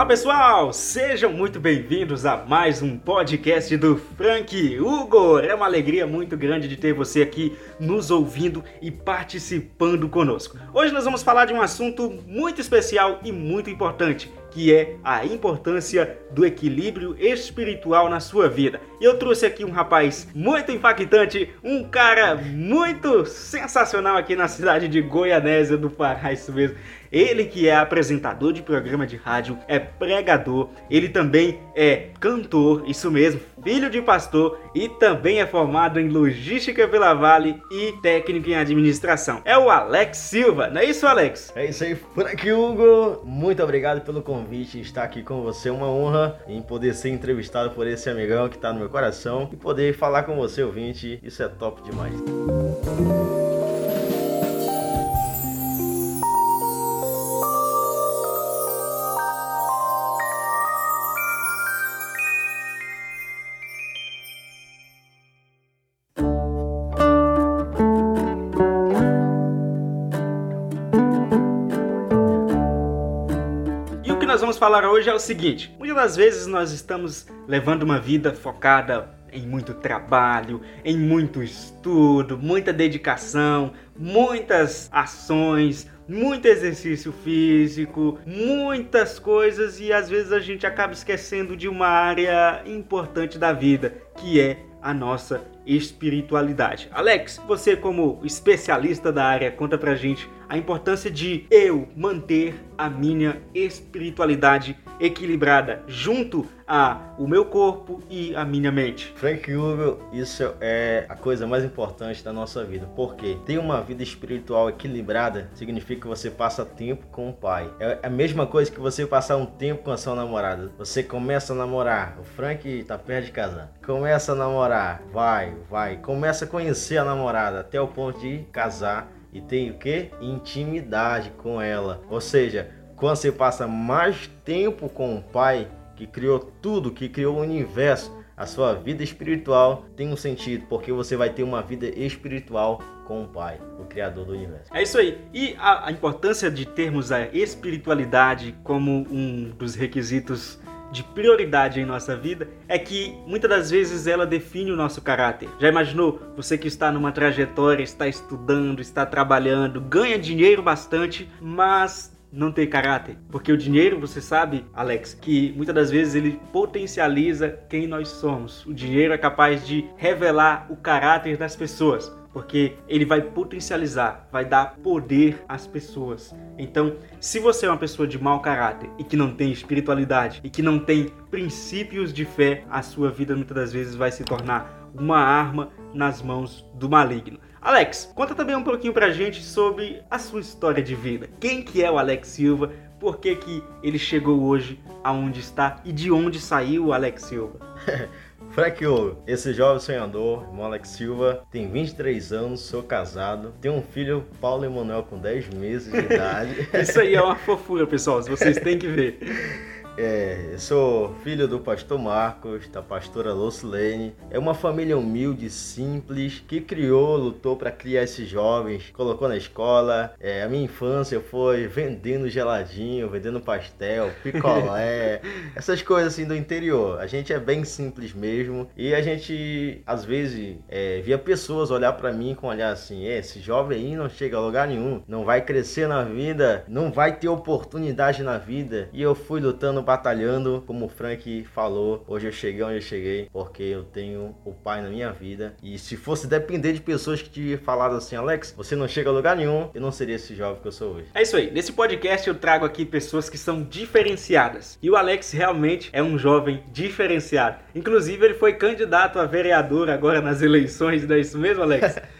Olá pessoal, sejam muito bem-vindos a mais um podcast do Frank Hugo. É uma alegria muito grande de ter você aqui nos ouvindo e participando conosco. Hoje nós vamos falar de um assunto muito especial e muito importante que é a importância do equilíbrio espiritual na sua vida. E eu trouxe aqui um rapaz muito impactante, um cara muito sensacional aqui na cidade de Goianésia do Pará, isso mesmo. Ele que é apresentador de programa de rádio, é pregador, ele também é cantor, isso mesmo, filho de pastor e também é formado em logística pela Vale e técnico em administração. É o Alex Silva, não é isso, Alex? É isso aí, Frank Hugo. Muito obrigado pelo convite, estar aqui com você. É uma honra em poder ser entrevistado por esse amigão que está no meu coração e poder falar com você, ouvinte. Isso é top demais. Nós vamos falar hoje é o seguinte: muitas das vezes nós estamos levando uma vida focada em muito trabalho, em muito estudo, muita dedicação, muitas ações, muito exercício físico, muitas coisas e às vezes a gente acaba esquecendo de uma área importante da vida, que é a nossa espiritualidade. Alex, você como especialista da área, conta pra gente a importância de eu manter a minha espiritualidade equilibrada junto a o meu corpo e a minha mente. Frank Hugo, isso é a coisa mais importante da nossa vida, porque ter uma vida espiritual equilibrada significa que você passa tempo com o pai. É a mesma coisa que você passar um tempo com a sua namorada. Você começa a namorar, o Frank tá perto de casar. Começa a namorar, vai, vai, começa a conhecer a namorada até o ponto de casar e tem o que? Intimidade com ela. Ou seja, quando você passa mais tempo com o Pai que criou tudo, que criou o universo, a sua vida espiritual tem um sentido, porque você vai ter uma vida espiritual com o Pai, o Criador do universo. É isso aí. E a, a importância de termos a espiritualidade como um dos requisitos de prioridade em nossa vida é que muitas das vezes ela define o nosso caráter. Já imaginou você que está numa trajetória, está estudando, está trabalhando, ganha dinheiro bastante, mas não tem caráter? Porque o dinheiro, você sabe, Alex, que muitas das vezes ele potencializa quem nós somos. O dinheiro é capaz de revelar o caráter das pessoas porque ele vai potencializar, vai dar poder às pessoas. Então, se você é uma pessoa de mau caráter e que não tem espiritualidade e que não tem princípios de fé, a sua vida muitas das vezes vai se tornar uma arma nas mãos do maligno. Alex, conta também um pouquinho pra gente sobre a sua história de vida. Quem que é o Alex Silva? Por que, que ele chegou hoje aonde está e de onde saiu o Alex Silva? Frank Ouro, esse jovem sonhador, irmão Alex Silva, tem 23 anos, sou casado, tenho um filho, Paulo Emanuel, com 10 meses de idade. Isso aí é uma fofura, pessoal, vocês têm que ver. É, sou filho do pastor Marcos, da pastora Lucilene. É uma família humilde, simples, que criou, lutou para criar esses jovens, colocou na escola. É, a minha infância foi vendendo geladinho, vendendo pastel, picolé, essas coisas assim do interior. A gente é bem simples mesmo e a gente às vezes é, via pessoas olhar para mim com olhar assim: é, esse jovem aí não chega a lugar nenhum, não vai crescer na vida, não vai ter oportunidade na vida. E eu fui lutando batalhando, como o Frank falou. Hoje eu cheguei onde eu cheguei porque eu tenho o pai na minha vida. E se fosse depender de pessoas que te falaram assim, Alex, você não chega a lugar nenhum, eu não seria esse jovem que eu sou hoje. É isso aí. Nesse podcast eu trago aqui pessoas que são diferenciadas. E o Alex realmente é um jovem diferenciado. Inclusive, ele foi candidato a vereador agora nas eleições, não é isso mesmo, Alex?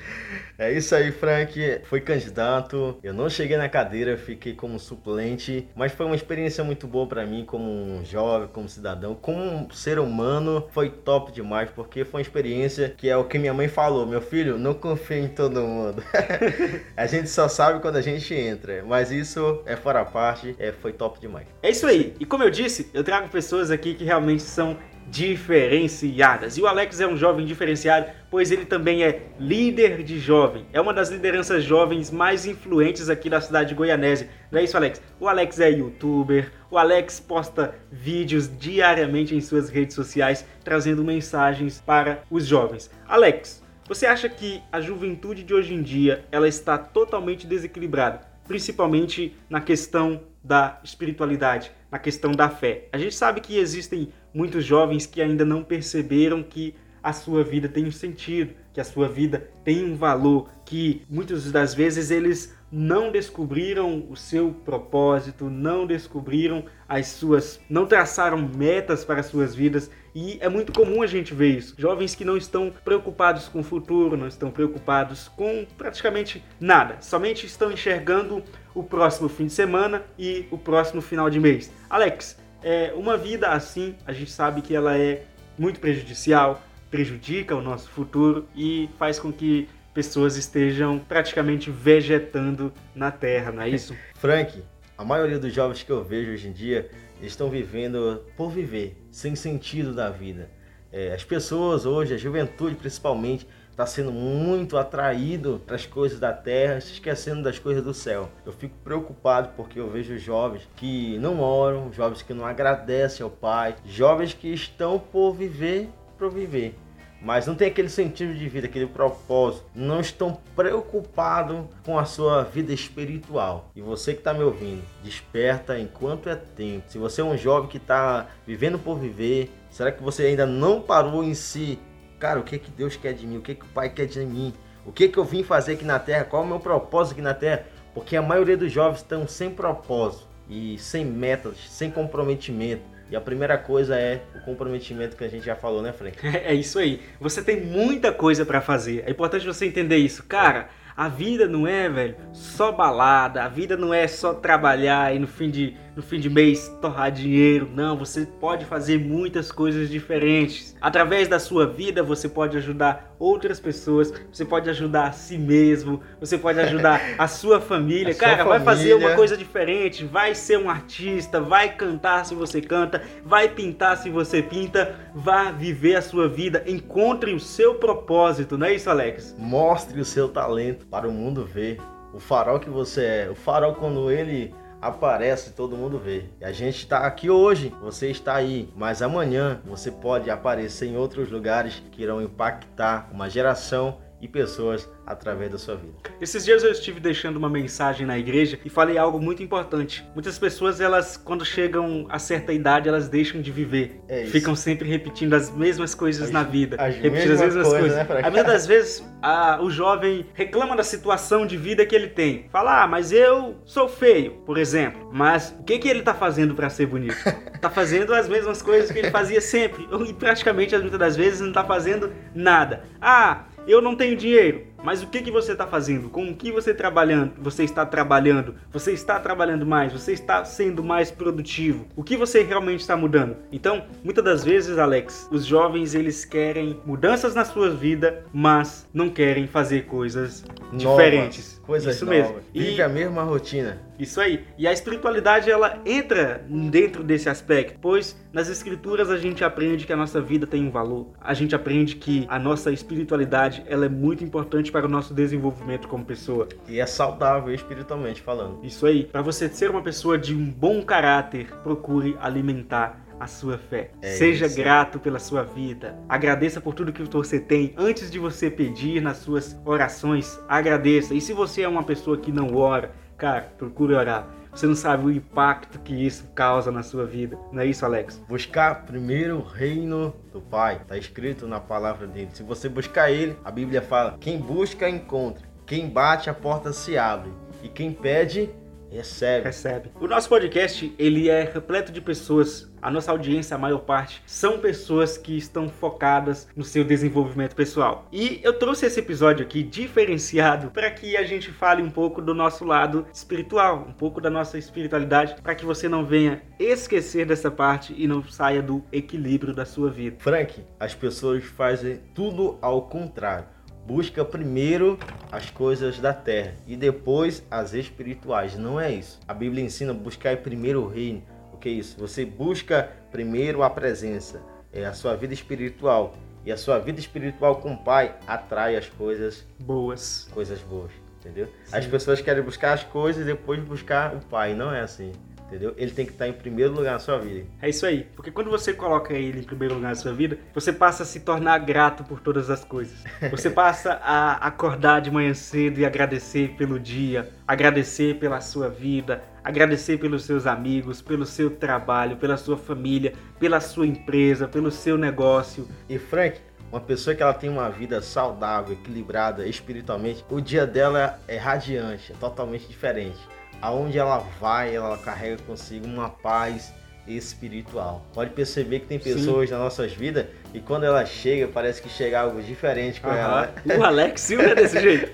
É isso aí, Frank. Foi candidato. Eu não cheguei na cadeira, fiquei como suplente, mas foi uma experiência muito boa para mim como um jovem, como cidadão, como um ser humano. Foi top demais, porque foi uma experiência que é o que minha mãe falou, meu filho, não confie em todo mundo. a gente só sabe quando a gente entra, mas isso é fora a parte, é, foi top demais. É isso aí. E como eu disse, eu trago pessoas aqui que realmente são diferenciadas. E o Alex é um jovem diferenciado, pois ele também é líder de jovem. É uma das lideranças jovens mais influentes aqui da cidade de Goianésia. Não é isso, Alex? O Alex é youtuber, o Alex posta vídeos diariamente em suas redes sociais trazendo mensagens para os jovens. Alex, você acha que a juventude de hoje em dia ela está totalmente desequilibrada, principalmente na questão da espiritualidade, na questão da fé? A gente sabe que existem muitos jovens que ainda não perceberam que a sua vida tem um sentido, que a sua vida tem um valor, que muitas das vezes eles não descobriram o seu propósito, não descobriram as suas, não traçaram metas para as suas vidas e é muito comum a gente ver isso. Jovens que não estão preocupados com o futuro, não estão preocupados com praticamente nada, somente estão enxergando o próximo fim de semana e o próximo final de mês. Alex, é, uma vida assim, a gente sabe que ela é muito prejudicial, prejudica o nosso futuro e faz com que pessoas estejam praticamente vegetando na Terra, não é isso? Frank, a maioria dos jovens que eu vejo hoje em dia estão vivendo por viver, sem sentido da vida. É, as pessoas hoje, a juventude principalmente, está sendo muito atraído para as coisas da terra, se esquecendo das coisas do céu. Eu fico preocupado porque eu vejo jovens que não oram, jovens que não agradecem ao Pai, jovens que estão por viver, por viver mas não tem aquele sentido de vida, aquele propósito, não estão preocupados com a sua vida espiritual. E você que está me ouvindo, desperta enquanto é tempo. Se você é um jovem que está vivendo por viver, será que você ainda não parou em si? Cara, o que, que Deus quer de mim? O que, que o Pai quer de mim? O que, que eu vim fazer aqui na Terra? Qual é o meu propósito aqui na Terra? Porque a maioria dos jovens estão sem propósito e sem metas, sem comprometimento e a primeira coisa é o comprometimento que a gente já falou, né, Frank? É, isso aí. Você tem muita coisa para fazer. É importante você entender isso. Cara, a vida não é, velho, só balada. A vida não é só trabalhar e no fim de no fim de mês torrar dinheiro. Não, você pode fazer muitas coisas diferentes. Através da sua vida, você pode ajudar outras pessoas, você pode ajudar a si mesmo, você pode ajudar a sua família. A Cara, sua vai família. fazer uma coisa diferente, vai ser um artista, vai cantar se você canta, vai pintar se você pinta, vá viver a sua vida, encontre o seu propósito, não é isso, Alex? Mostre o seu talento para o mundo ver. O farol que você é, o farol quando ele aparece, todo mundo vê. E a gente está aqui hoje, você está aí, mas amanhã você pode aparecer em outros lugares que irão impactar uma geração e pessoas através da sua vida. Esses dias eu estive deixando uma mensagem na igreja e falei algo muito importante. Muitas pessoas, elas quando chegam a certa idade, elas deixam de viver. É Ficam sempre repetindo as mesmas coisas as, na vida. As repetindo as mesmas coisas. Né, a maioria das vezes, a, o jovem reclama da situação de vida que ele tem. Fala, ah, mas eu sou feio, por exemplo. Mas o que, que ele está fazendo para ser bonito? Está fazendo as mesmas coisas que ele fazia sempre. E praticamente, muitas das vezes, não está fazendo nada. Ah, eu não tenho dinheiro. Mas o que, que você está fazendo? Com o que você trabalhando? Você está trabalhando? Você está trabalhando mais? Você está sendo mais produtivo? O que você realmente está mudando? Então, muitas das vezes, Alex, os jovens eles querem mudanças na sua vida, mas não querem fazer coisas Novas, diferentes. Coisas Isso novas. mesmo. Vive e... a mesma rotina. Isso aí. E a espiritualidade ela entra dentro desse aspecto, pois nas escrituras a gente aprende que a nossa vida tem um valor. A gente aprende que a nossa espiritualidade ela é muito importante para o nosso desenvolvimento como pessoa. E é saudável espiritualmente falando. Isso aí. Para você ser uma pessoa de um bom caráter, procure alimentar a sua fé. É Seja isso. grato pela sua vida. Agradeça por tudo que você tem. Antes de você pedir nas suas orações, agradeça. E se você é uma pessoa que não ora, Cara, procure orar. Você não sabe o impacto que isso causa na sua vida. Não é isso, Alex? Buscar primeiro o reino do Pai. Está escrito na palavra dele. Se você buscar ele, a Bíblia fala: quem busca, encontra. Quem bate, a porta se abre. E quem pede, recebe. Recebe. O nosso podcast, ele é repleto de pessoas a nossa audiência, a maior parte, são pessoas que estão focadas no seu desenvolvimento pessoal. E eu trouxe esse episódio aqui diferenciado para que a gente fale um pouco do nosso lado espiritual, um pouco da nossa espiritualidade, para que você não venha esquecer dessa parte e não saia do equilíbrio da sua vida. Frank, as pessoas fazem tudo ao contrário busca primeiro as coisas da terra e depois as espirituais. Não é isso. A Bíblia ensina buscar primeiro o reino, que é isso? Você busca primeiro a presença, é a sua vida espiritual. E a sua vida espiritual com o Pai atrai as coisas boas. Coisas boas, entendeu? Sim. As pessoas querem buscar as coisas e depois buscar o Pai. Não é assim entendeu? Ele tem que estar em primeiro lugar na sua vida. É isso aí, porque quando você coloca ele em primeiro lugar na sua vida, você passa a se tornar grato por todas as coisas. Você passa a acordar de manhã cedo e agradecer pelo dia, agradecer pela sua vida, agradecer pelos seus amigos, pelo seu trabalho, pela sua família, pela sua empresa, pelo seu negócio. E Frank, uma pessoa que ela tem uma vida saudável, equilibrada espiritualmente, o dia dela é radiante, é totalmente diferente aonde ela vai, ela carrega consigo uma paz espiritual. Pode perceber que tem pessoas Sim. nas nossas vidas e quando ela chega, parece que chega algo diferente com uhum. ela. O Alex Silva é desse jeito.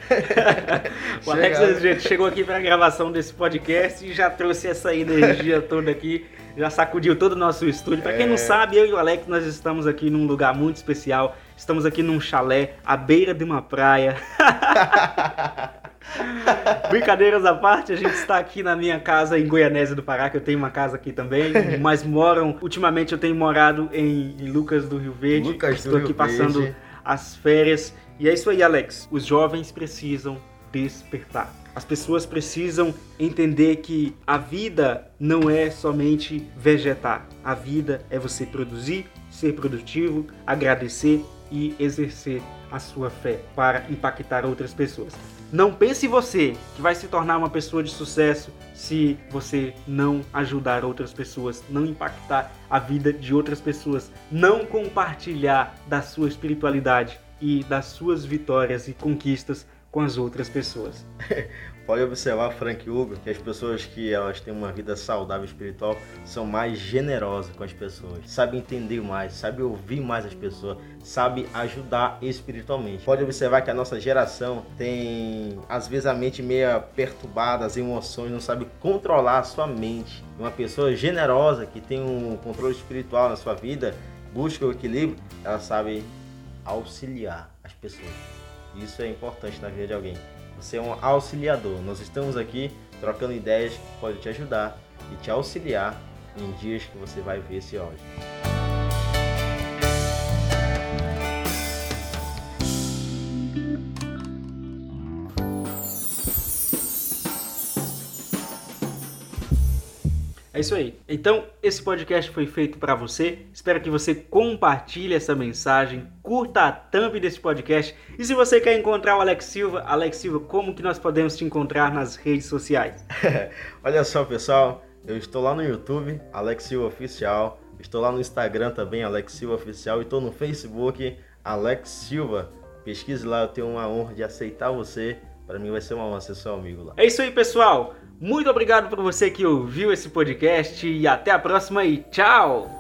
o Alex é desse jeito. Chegou aqui para a gravação desse podcast e já trouxe essa energia toda aqui, já sacudiu todo o nosso estúdio. Para quem é... não sabe, eu e o Alex nós estamos aqui num lugar muito especial. Estamos aqui num chalé à beira de uma praia. Brincadeiras à parte, a gente está aqui na minha casa em Goianésia do Pará, que eu tenho uma casa aqui também, mas moram, ultimamente eu tenho morado em, em Lucas do Rio Verde. Lucas Estou aqui Rio passando Verde. as férias. E é isso aí, Alex. Os jovens precisam despertar. As pessoas precisam entender que a vida não é somente vegetar. A vida é você produzir, ser produtivo, agradecer e exercer a sua fé para impactar outras pessoas. Não pense você que vai se tornar uma pessoa de sucesso se você não ajudar outras pessoas, não impactar a vida de outras pessoas, não compartilhar da sua espiritualidade e das suas vitórias e conquistas com as outras pessoas. Pode observar, Frank Hugo, que as pessoas que elas têm uma vida saudável espiritual são mais generosas com as pessoas, sabem entender mais, sabem ouvir mais as pessoas, sabem ajudar espiritualmente. Pode observar que a nossa geração tem às vezes a mente meio perturbada, as emoções, não sabe controlar a sua mente. Uma pessoa generosa que tem um controle espiritual na sua vida, busca o equilíbrio, ela sabe auxiliar as pessoas. Isso é importante na vida de alguém. Você é um auxiliador. Nós estamos aqui trocando ideias que podem te ajudar e te auxiliar em dias que você vai ver esse áudio. É isso aí. Então, esse podcast foi feito para você. Espero que você compartilhe essa mensagem, curta a thumb desse podcast. E se você quer encontrar o Alex Silva, Alex Silva, como que nós podemos te encontrar nas redes sociais? Olha só, pessoal, eu estou lá no YouTube, Alex Silva Oficial. Estou lá no Instagram também, Alex Silva Oficial. E estou no Facebook, Alex Silva. Pesquise lá, eu tenho uma honra de aceitar você. Para mim vai ser uma honra ser seu amigo lá. É isso aí, pessoal. Muito obrigado por você que ouviu esse podcast e até a próxima e tchau!